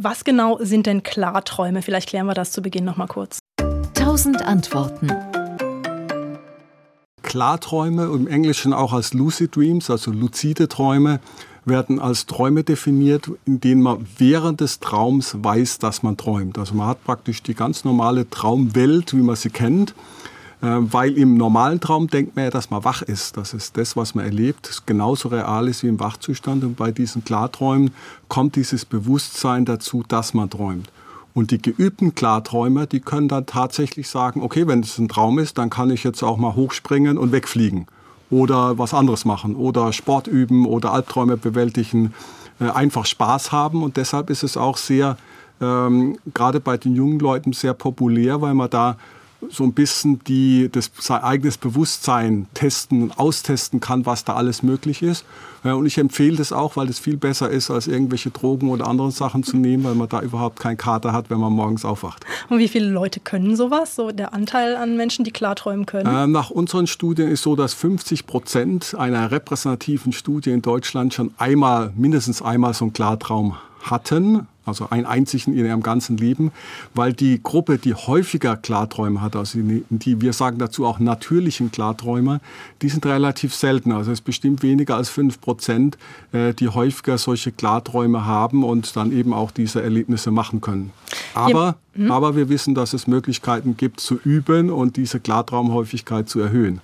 Was genau sind denn Klarträume? Vielleicht klären wir das zu Beginn noch mal kurz. Tausend Antworten. Klarträume, im Englischen auch als Lucid Dreams, also luzide Träume, werden als Träume definiert, in denen man während des Traums weiß, dass man träumt. Also man hat praktisch die ganz normale Traumwelt, wie man sie kennt, weil im normalen Traum denkt man ja, dass man wach ist. Das ist das, was man erlebt, genauso real ist wie im Wachzustand. Und bei diesen Klarträumen kommt dieses Bewusstsein dazu, dass man träumt. Und die geübten Klarträumer, die können dann tatsächlich sagen, okay, wenn es ein Traum ist, dann kann ich jetzt auch mal hochspringen und wegfliegen oder was anderes machen oder Sport üben oder Albträume bewältigen, äh, einfach Spaß haben. Und deshalb ist es auch sehr, ähm, gerade bei den jungen Leuten, sehr populär, weil man da so ein bisschen die, das sein eigenes Bewusstsein testen und austesten kann, was da alles möglich ist. Und ich empfehle das auch, weil das viel besser ist, als irgendwelche Drogen oder andere Sachen zu nehmen, weil man da überhaupt keinen Kater hat, wenn man morgens aufwacht. Und wie viele Leute können sowas? So der Anteil an Menschen, die klarträumen können? Äh, nach unseren Studien ist so, dass 50 Prozent einer repräsentativen Studie in Deutschland schon einmal, mindestens einmal so einen Klartraum hatten also einen einzigen in ihrem ganzen Leben, weil die Gruppe, die häufiger Klarträume hat, also die, wir sagen dazu auch natürlichen Klarträume, die sind relativ selten. Also es ist bestimmt weniger als fünf Prozent, äh, die häufiger solche Klarträume haben und dann eben auch diese Erlebnisse machen können. Aber, ja. aber wir wissen, dass es Möglichkeiten gibt zu üben und diese Klartraumhäufigkeit zu erhöhen.